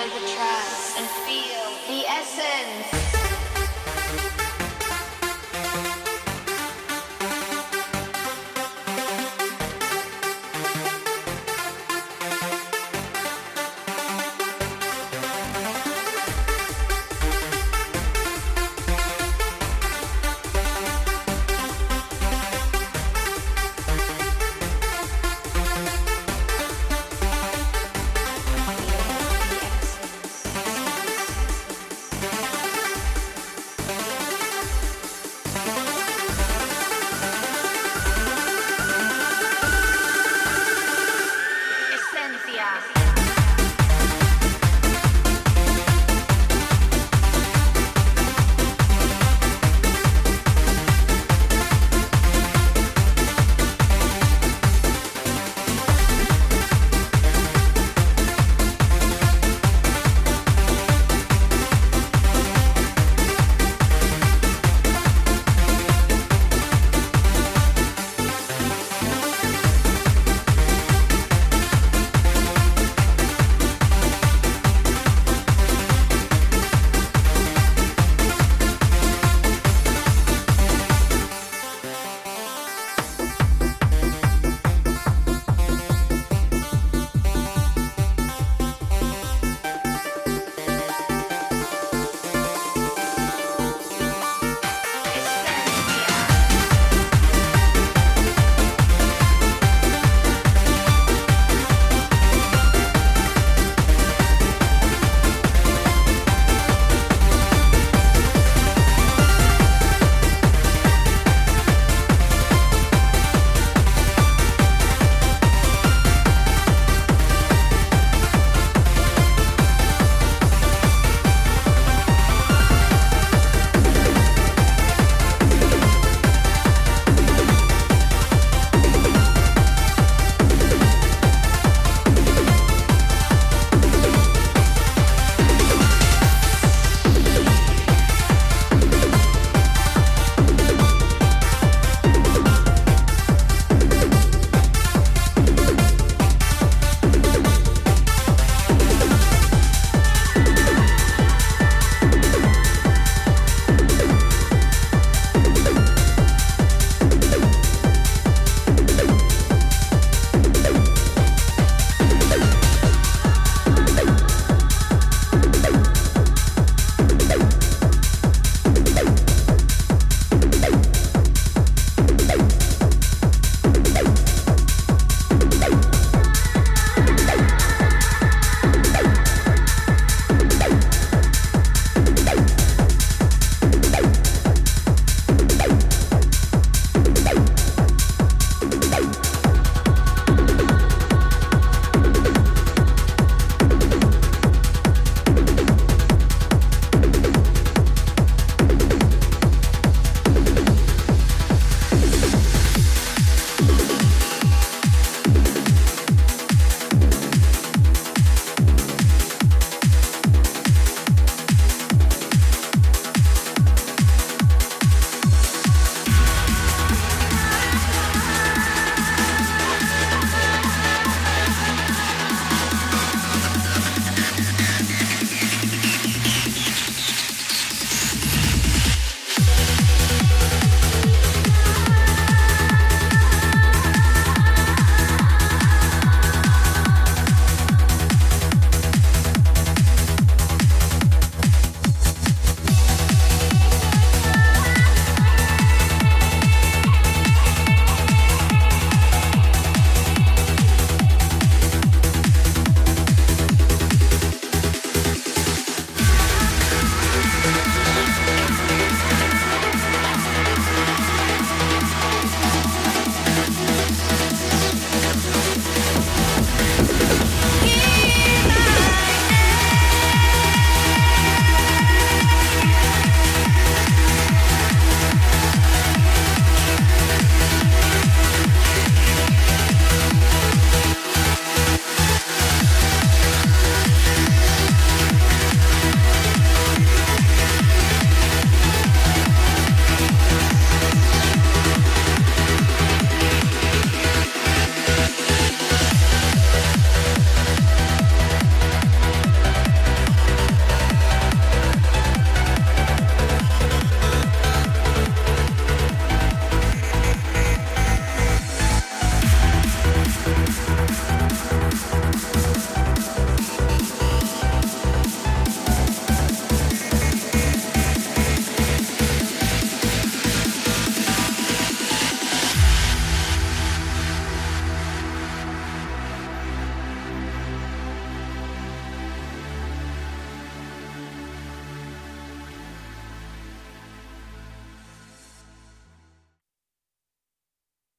Enter the trance and feel the essence.